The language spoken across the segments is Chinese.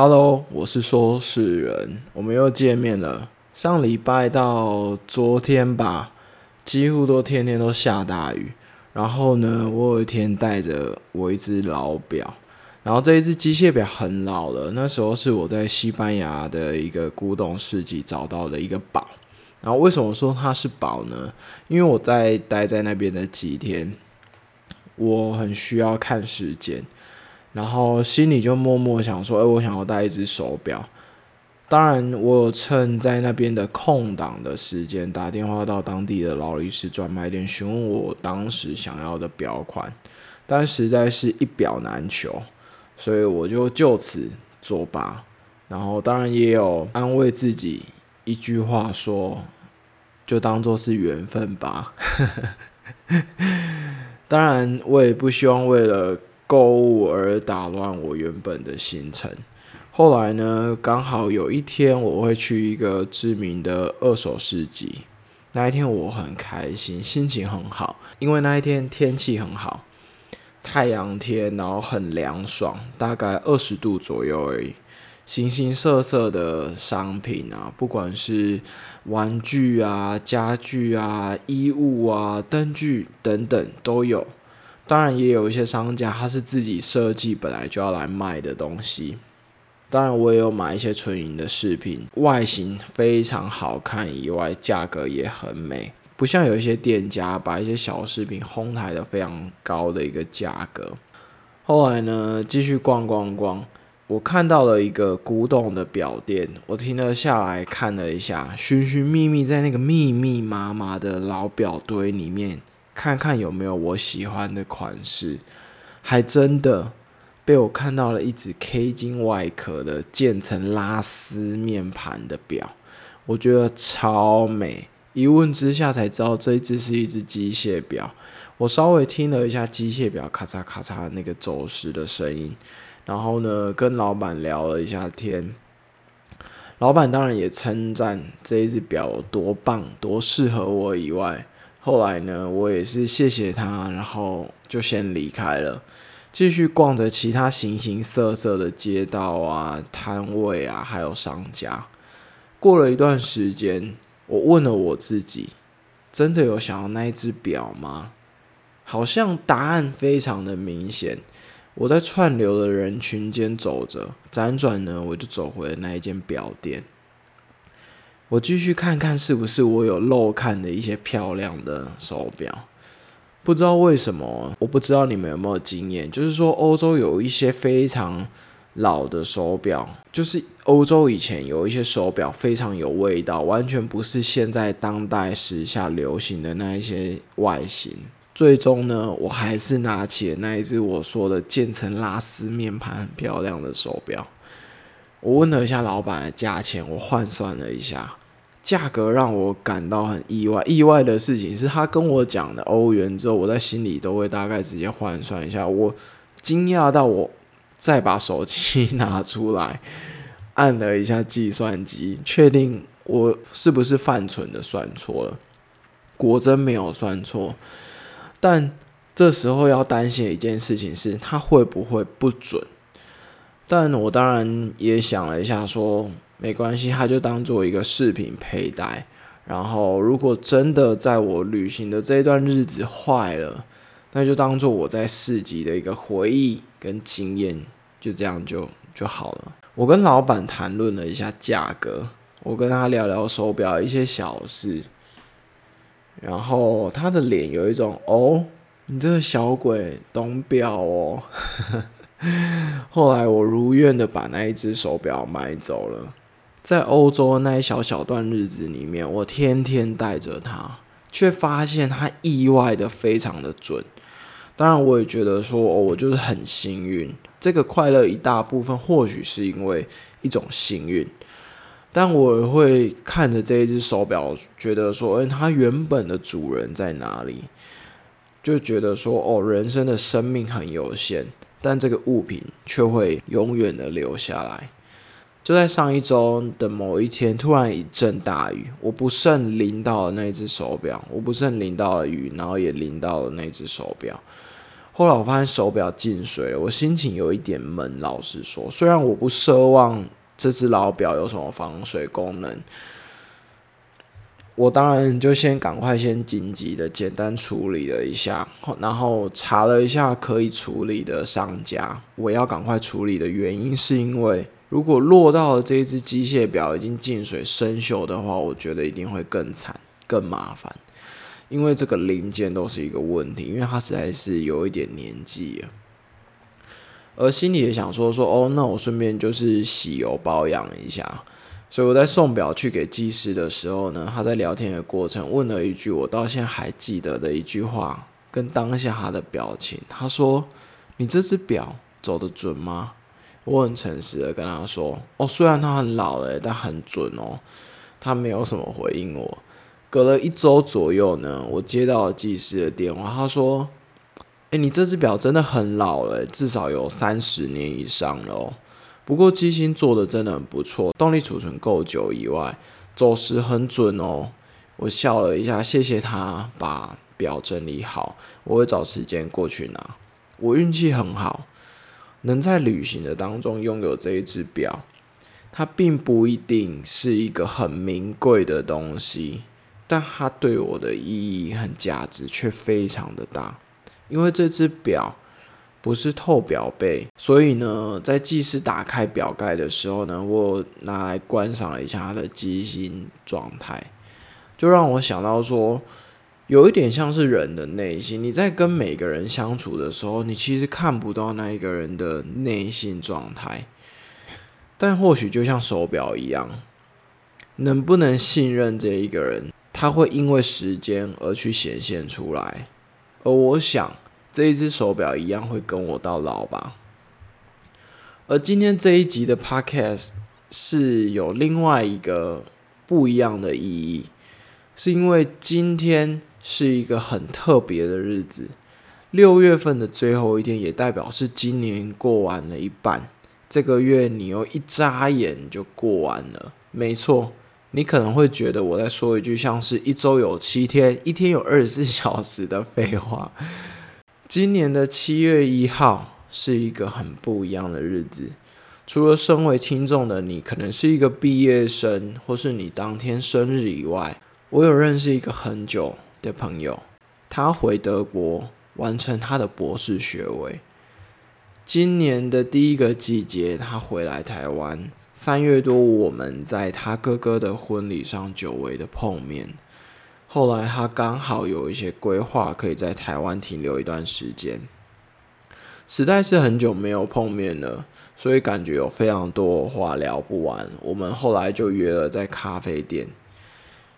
Hello，我是说事人，我们又见面了。上礼拜到昨天吧，几乎都天天都下大雨。然后呢，我有一天带着我一只老表，然后这一只机械表很老了，那时候是我在西班牙的一个古董市集找到的一个宝。然后为什么说它是宝呢？因为我在待在那边的几天，我很需要看时间。然后心里就默默想说：“哎，我想要带一只手表。”当然，我有趁在那边的空档的时间，打电话到当地的劳力士专卖店询问我当时想要的表款，但实在是一表难求，所以我就就此作罢。然后，当然也有安慰自己一句话说：“就当做是缘分吧。”当然，我也不希望为了。购物而打乱我原本的行程。后来呢，刚好有一天我会去一个知名的二手市集。那一天我很开心，心情很好，因为那一天天气很好，太阳天，然后很凉爽，大概二十度左右而已。形形色色的商品啊，不管是玩具啊、家具啊、衣物啊、灯具等等都有。当然也有一些商家，他是自己设计本来就要来卖的东西。当然我也有买一些纯银的饰品，外形非常好看，以外价格也很美，不像有一些店家把一些小饰品哄抬的非常高的一个价格。后来呢，继续逛逛逛，我看到了一个古董的表店，我停了下来看了一下，寻寻觅觅在那个密密麻麻的老表堆里面。看看有没有我喜欢的款式，还真的被我看到了一只 K 金外壳的渐层拉丝面盘的表，我觉得超美。一问之下才知道这一只是一只机械表。我稍微听了一下机械表咔嚓咔嚓那个走时的声音，然后呢跟老板聊了一下天，老板当然也称赞这一只表有多棒，多适合我以外。后来呢，我也是谢谢他，然后就先离开了，继续逛着其他形形色色的街道啊、摊位啊，还有商家。过了一段时间，我问了我自己：真的有想要那一只表吗？好像答案非常的明显。我在串流的人群间走着，辗转呢，我就走回了那一间表店。我继续看看是不是我有漏看的一些漂亮的手表，不知道为什么，我不知道你们有没有经验，就是说欧洲有一些非常老的手表，就是欧洲以前有一些手表非常有味道，完全不是现在当代时下流行的那一些外形。最终呢，我还是拿起了那一只我说的渐层拉丝面盘很漂亮的手表。我问了一下老板的价钱，我换算了一下，价格让我感到很意外。意外的事情是他跟我讲的欧元之后，我在心里都会大概直接换算一下。我惊讶到我再把手机 拿出来按了一下计算机，确定我是不是犯蠢的算错了。果真没有算错，但这时候要担心的一件事情是，它会不会不准？但我当然也想了一下，说没关系，它就当做一个饰品佩戴。然后，如果真的在我旅行的这段日子坏了，那就当做我在市集的一个回忆跟经验，就这样就就好了。我跟老板谈论了一下价格，我跟他聊聊手表一些小事，然后他的脸有一种哦，你这个小鬼懂表哦。后来我如愿的把那一只手表买走了。在欧洲那一小小段日子里面，我天天带着它，却发现它意外的非常的准。当然，我也觉得说，哦我就是很幸运。这个快乐一大部分或许是因为一种幸运，但我也会看着这一只手表，觉得说，哎，它原本的主人在哪里？就觉得说，哦，人生的生命很有限。但这个物品却会永远的留下来。就在上一周的某一天，突然一阵大雨，我不慎淋到了那只手表，我不慎淋到了雨，然后也淋到了那只手表。后来我发现手表进水了，我心情有一点闷。老实说，虽然我不奢望这只老表有什么防水功能，我当然就先赶快先紧急的简单处理了一下，然后查了一下可以处理的商家。我要赶快处理的原因是因为，如果落到了这一只机械表已经进水生锈的话，我觉得一定会更惨、更麻烦。因为这个零件都是一个问题，因为它实在是有一点年纪了，而心里也想说说哦，那我顺便就是洗油保养一下。所以我在送表去给技师的时候呢，他在聊天的过程问了一句我到现在还记得的一句话，跟当下他的表情，他说：“你这只表走得准吗？”我很诚实的跟他说：“哦，虽然它很老了，但很准哦。”他没有什么回应我。隔了一周左右呢，我接到了技师的电话，他说：“哎，你这只表真的很老了，至少有三十年以上了哦。不过机芯做的真的很不错，动力储存够久以外，走时很准哦。”我笑了一下，谢谢他把表整理好，我会找时间过去拿。我运气很好，能在旅行的当中拥有这一只表，它并不一定是一个很名贵的东西。但它对我的意义和价值却非常的大，因为这只表不是透表背，所以呢，在技师打开表盖的时候呢，我拿来观赏了一下它的机芯状态，就让我想到说，有一点像是人的内心。你在跟每个人相处的时候，你其实看不到那一个人的内心状态，但或许就像手表一样，能不能信任这一个人？他会因为时间而去显现出来，而我想这一只手表一样会跟我到老吧。而今天这一集的 podcast 是有另外一个不一样的意义，是因为今天是一个很特别的日子，六月份的最后一天，也代表是今年过完了一半。这个月你又一眨眼就过完了，没错。你可能会觉得我在说一句像是一周有七天，一天有二十四小时的废话。今年的七月一号是一个很不一样的日子。除了身为听众的你可能是一个毕业生，或是你当天生日以外，我有认识一个很久的朋友，他回德国完成他的博士学位。今年的第一个季节，他回来台湾。三月多，我们在他哥哥的婚礼上久违的碰面。后来他刚好有一些规划，可以在台湾停留一段时间。实在是很久没有碰面了，所以感觉有非常多话聊不完。我们后来就约了在咖啡店。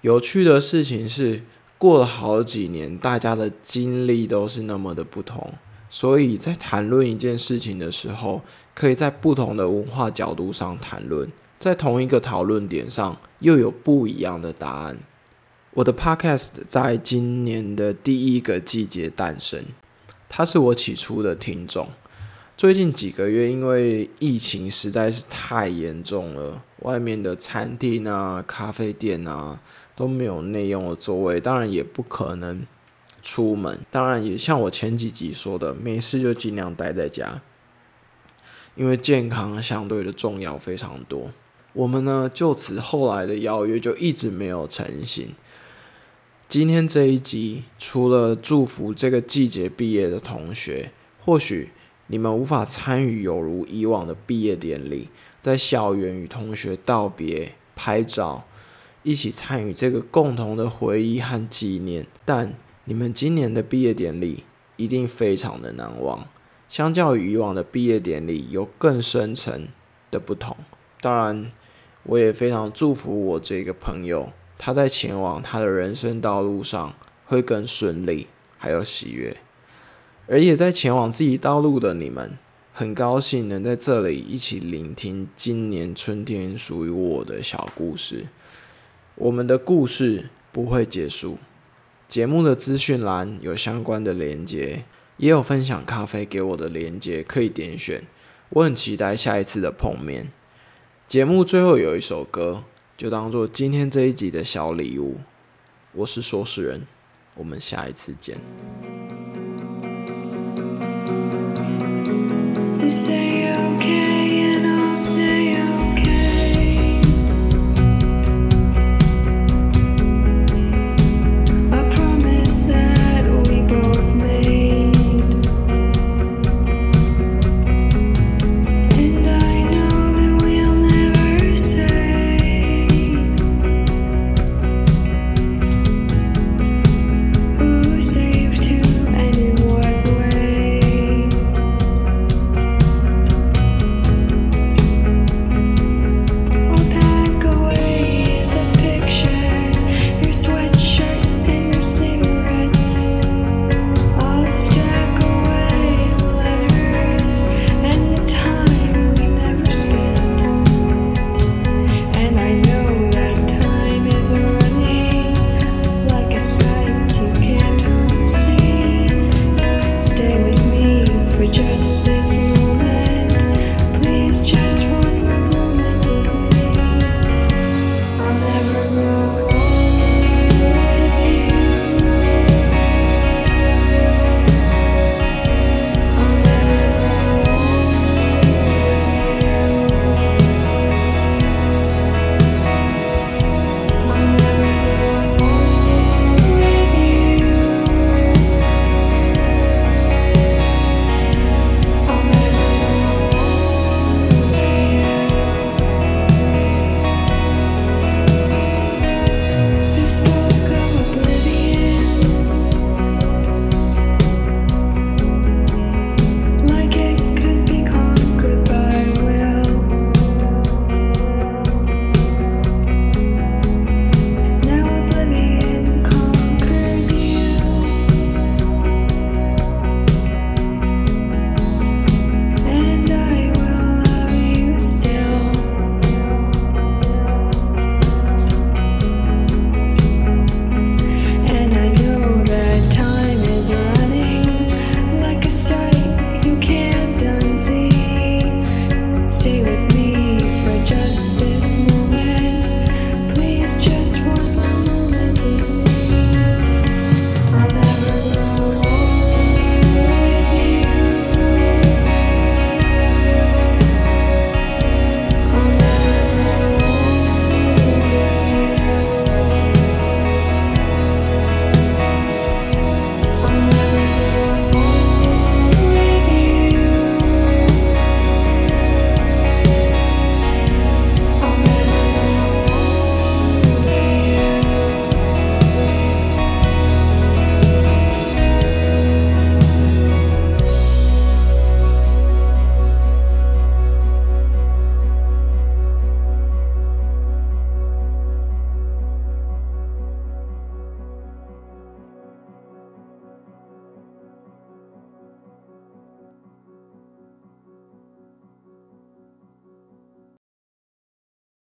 有趣的事情是，过了好几年，大家的经历都是那么的不同。所以在谈论一件事情的时候，可以在不同的文化角度上谈论，在同一个讨论点上又有不一样的答案。我的 Podcast 在今年的第一个季节诞生，他是我起初的听众。最近几个月，因为疫情实在是太严重了，外面的餐厅啊、咖啡店啊都没有内用的座位，当然也不可能。出门当然也像我前几集说的，没事就尽量待在家，因为健康相对的重要非常多。我们呢就此后来的邀约就一直没有成型。今天这一集除了祝福这个季节毕业的同学，或许你们无法参与有如以往的毕业典礼，在校园与同学道别、拍照，一起参与这个共同的回忆和纪念，但。你们今年的毕业典礼一定非常的难忘，相较于以往的毕业典礼有更深层的不同。当然，我也非常祝福我这个朋友，他在前往他的人生道路上会更顺利，还有喜悦。而也在前往自己道路的你们，很高兴能在这里一起聆听今年春天属于我的小故事。我们的故事不会结束。节目的资讯栏有相关的连接，也有分享咖啡给我的连接，可以点选。我很期待下一次的碰面。节目最后有一首歌，就当做今天这一集的小礼物。我是说事人我们下一次见。